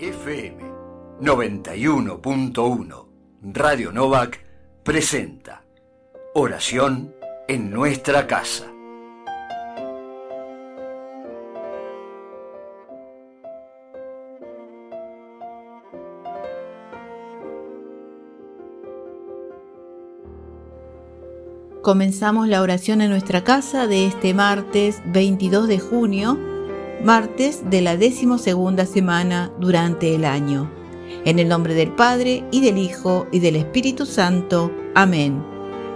FM 91.1 Radio Novak presenta Oración en nuestra casa. Comenzamos la oración en nuestra casa de este martes 22 de junio, martes de la decimosegunda semana durante el año. En el nombre del Padre, y del Hijo, y del Espíritu Santo. Amén.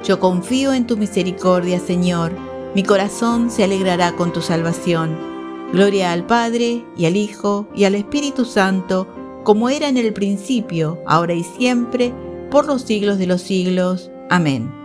Yo confío en tu misericordia, Señor. Mi corazón se alegrará con tu salvación. Gloria al Padre, y al Hijo, y al Espíritu Santo, como era en el principio, ahora y siempre, por los siglos de los siglos. Amén.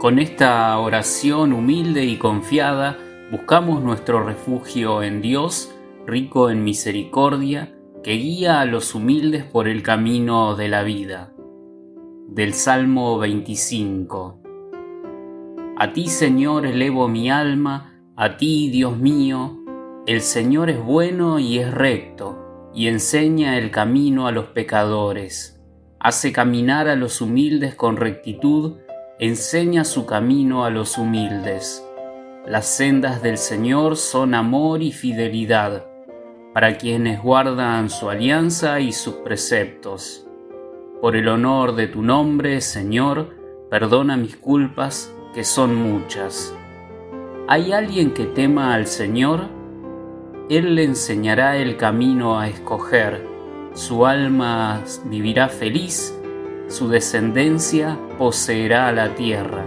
Con esta oración humilde y confiada, buscamos nuestro refugio en Dios, rico en misericordia, que guía a los humildes por el camino de la vida. Del Salmo 25. A ti, Señor, elevo mi alma, a ti, Dios mío, el Señor es bueno y es recto, y enseña el camino a los pecadores, hace caminar a los humildes con rectitud, enseña su camino a los humildes. Las sendas del Señor son amor y fidelidad para quienes guardan su alianza y sus preceptos. Por el honor de tu nombre, Señor, perdona mis culpas, que son muchas. ¿Hay alguien que tema al Señor? Él le enseñará el camino a escoger, su alma vivirá feliz su descendencia poseerá la tierra.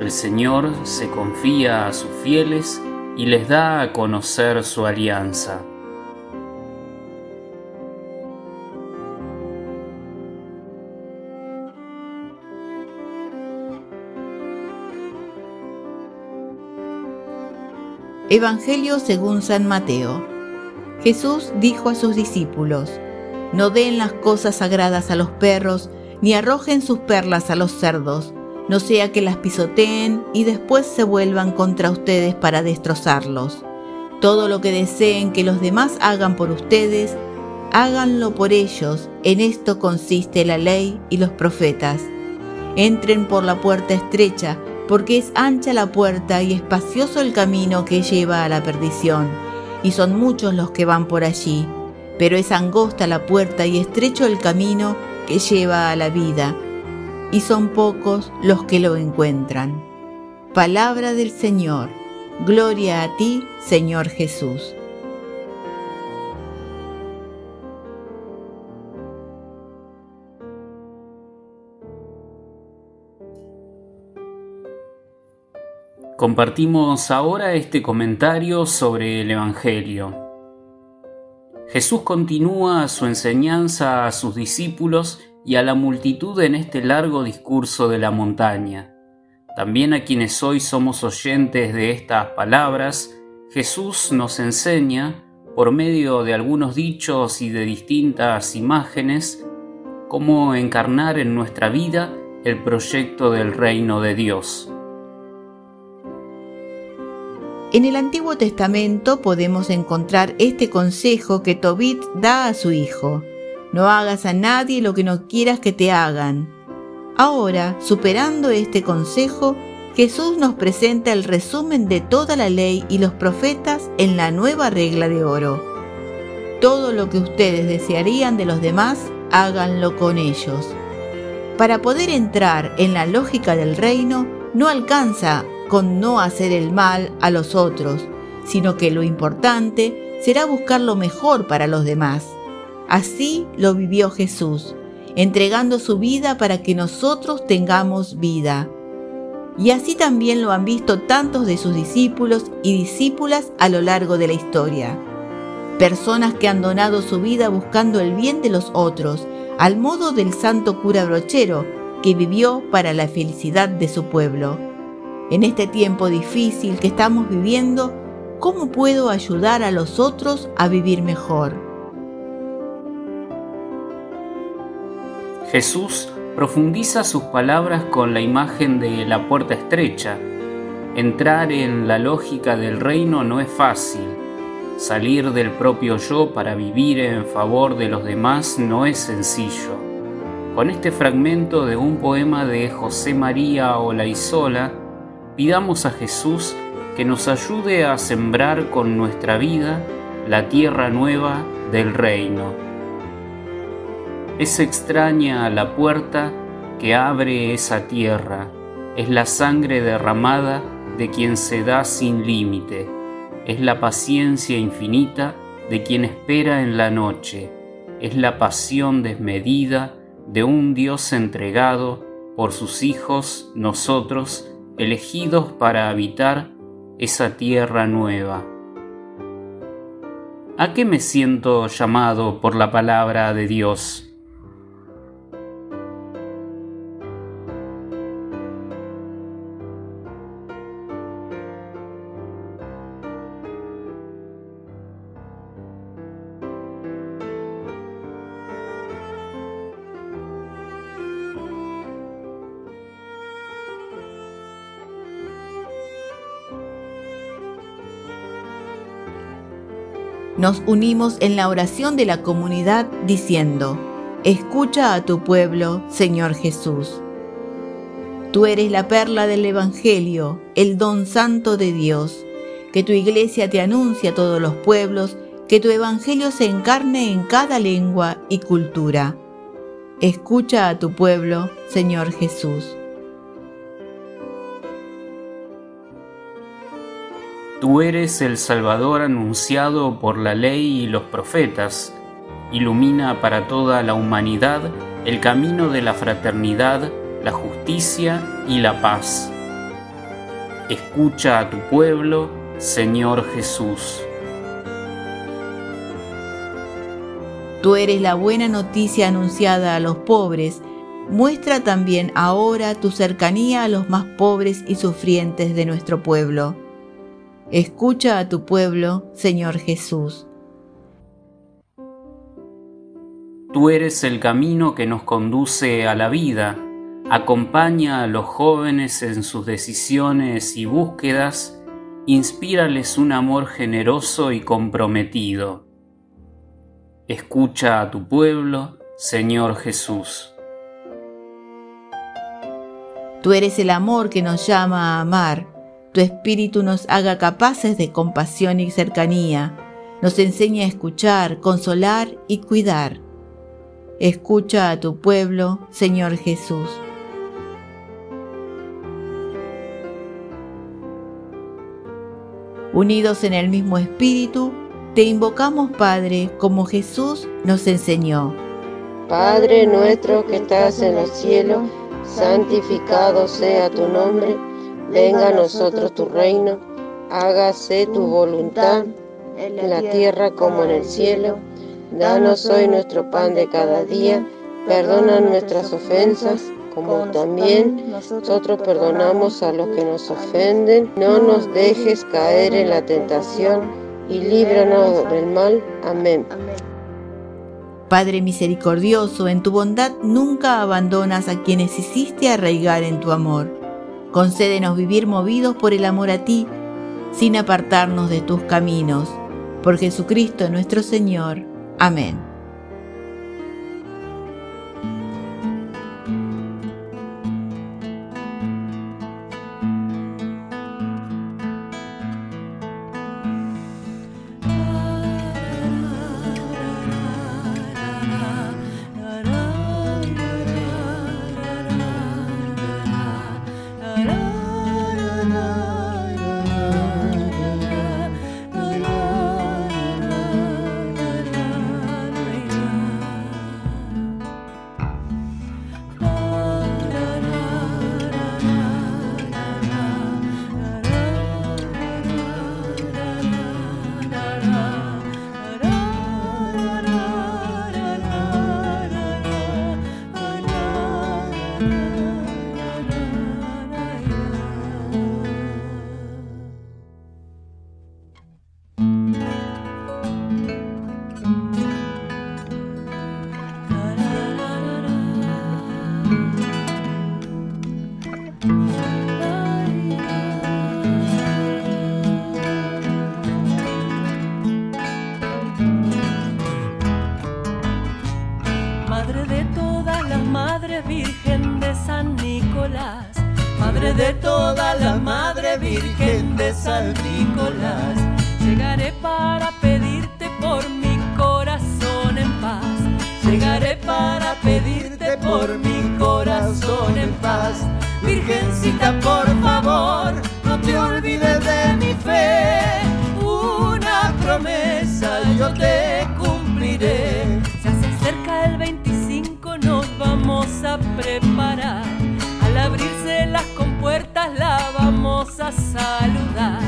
El Señor se confía a sus fieles y les da a conocer su alianza. Evangelio según San Mateo. Jesús dijo a sus discípulos, No den las cosas sagradas a los perros, ni arrojen sus perlas a los cerdos, no sea que las pisoteen y después se vuelvan contra ustedes para destrozarlos. Todo lo que deseen que los demás hagan por ustedes, háganlo por ellos. En esto consiste la ley y los profetas. Entren por la puerta estrecha, porque es ancha la puerta y espacioso el camino que lleva a la perdición, y son muchos los que van por allí. Pero es angosta la puerta y estrecho el camino que lleva a la vida, y son pocos los que lo encuentran. Palabra del Señor, gloria a ti, Señor Jesús. Compartimos ahora este comentario sobre el Evangelio. Jesús continúa su enseñanza a sus discípulos y a la multitud en este largo discurso de la montaña. También a quienes hoy somos oyentes de estas palabras, Jesús nos enseña, por medio de algunos dichos y de distintas imágenes, cómo encarnar en nuestra vida el proyecto del reino de Dios. En el Antiguo Testamento podemos encontrar este consejo que Tobit da a su hijo. No hagas a nadie lo que no quieras que te hagan. Ahora, superando este consejo, Jesús nos presenta el resumen de toda la ley y los profetas en la nueva regla de oro. Todo lo que ustedes desearían de los demás, háganlo con ellos. Para poder entrar en la lógica del reino, no alcanza con no hacer el mal a los otros, sino que lo importante será buscar lo mejor para los demás. Así lo vivió Jesús, entregando su vida para que nosotros tengamos vida. Y así también lo han visto tantos de sus discípulos y discípulas a lo largo de la historia. Personas que han donado su vida buscando el bien de los otros, al modo del santo cura brochero, que vivió para la felicidad de su pueblo. En este tiempo difícil que estamos viviendo, ¿cómo puedo ayudar a los otros a vivir mejor? Jesús profundiza sus palabras con la imagen de la puerta estrecha. Entrar en la lógica del reino no es fácil. Salir del propio yo para vivir en favor de los demás no es sencillo. Con este fragmento de un poema de José María Olaizola, pidamos a Jesús que nos ayude a sembrar con nuestra vida la tierra nueva del reino. Es extraña la puerta que abre esa tierra, es la sangre derramada de quien se da sin límite, es la paciencia infinita de quien espera en la noche, es la pasión desmedida de un Dios entregado por sus hijos, nosotros, elegidos para habitar esa tierra nueva. ¿A qué me siento llamado por la palabra de Dios? Nos unimos en la oración de la comunidad diciendo, Escucha a tu pueblo, Señor Jesús. Tú eres la perla del Evangelio, el don santo de Dios. Que tu iglesia te anuncie a todos los pueblos, que tu Evangelio se encarne en cada lengua y cultura. Escucha a tu pueblo, Señor Jesús. Tú eres el Salvador anunciado por la ley y los profetas. Ilumina para toda la humanidad el camino de la fraternidad, la justicia y la paz. Escucha a tu pueblo, Señor Jesús. Tú eres la buena noticia anunciada a los pobres. Muestra también ahora tu cercanía a los más pobres y sufrientes de nuestro pueblo. Escucha a tu pueblo, Señor Jesús. Tú eres el camino que nos conduce a la vida. Acompaña a los jóvenes en sus decisiones y búsquedas. Inspírales un amor generoso y comprometido. Escucha a tu pueblo, Señor Jesús. Tú eres el amor que nos llama a amar tu espíritu nos haga capaces de compasión y cercanía, nos enseña a escuchar, consolar y cuidar. Escucha a tu pueblo, Señor Jesús. Unidos en el mismo espíritu, te invocamos, Padre, como Jesús nos enseñó. Padre nuestro que estás en los cielos, santificado sea tu nombre Venga a nosotros tu reino, hágase tu voluntad en la tierra como en el cielo. Danos hoy nuestro pan de cada día, perdona nuestras ofensas como también nosotros perdonamos a los que nos ofenden. No nos dejes caer en la tentación y líbranos del mal. Amén. Padre misericordioso, en tu bondad nunca abandonas a quienes hiciste arraigar en tu amor. Concédenos vivir movidos por el amor a ti, sin apartarnos de tus caminos. Por Jesucristo nuestro Señor. Amén. La Madre Virgen de San Nicolás. Llegaré para pedirte por mi corazón en paz. Llegaré para pedirte por mi corazón en paz. Virgencita, por favor, no te olvides de mi fe. Una promesa yo te cumpliré. Se hace cerca el 25, nos vamos a preparar. Al abrirse las compuertas la vamos a saludar.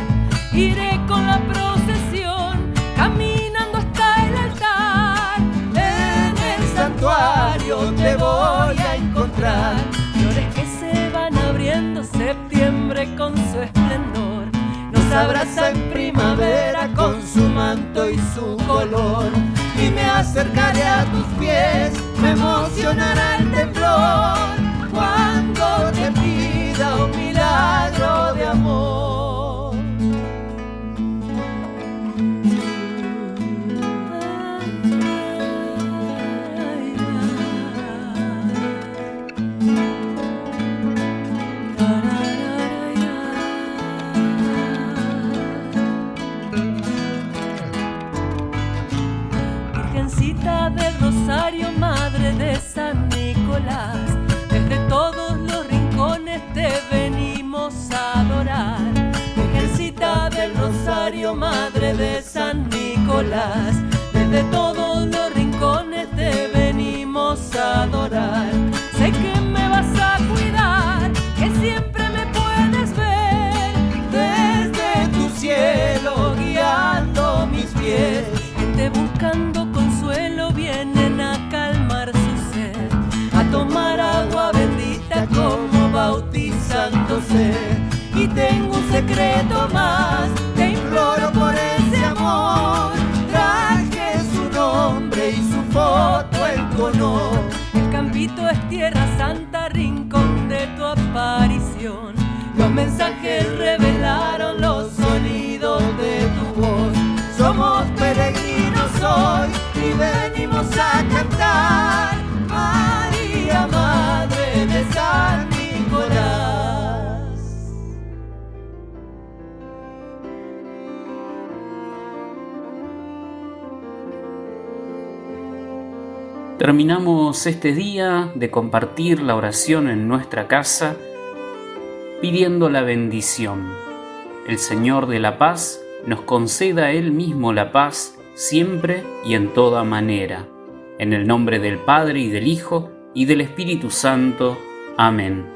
Iré con la procesión, caminando hasta el altar. En el santuario te voy a encontrar. Flores que se van abriendo septiembre con su esplendor. Nos abraza en primavera con su manto y su color. Y me acercaré a tus pies, me emocionará el temblor. Cuando te pida un milagro de secreto más, te imploro por ese amor. Traje su nombre y su foto en honor. El campito es tierra santa, rincón de tu aparición. Los mensajes revelaron Terminamos este día de compartir la oración en nuestra casa pidiendo la bendición. El Señor de la paz nos conceda Él mismo la paz siempre y en toda manera. En el nombre del Padre y del Hijo y del Espíritu Santo. Amén.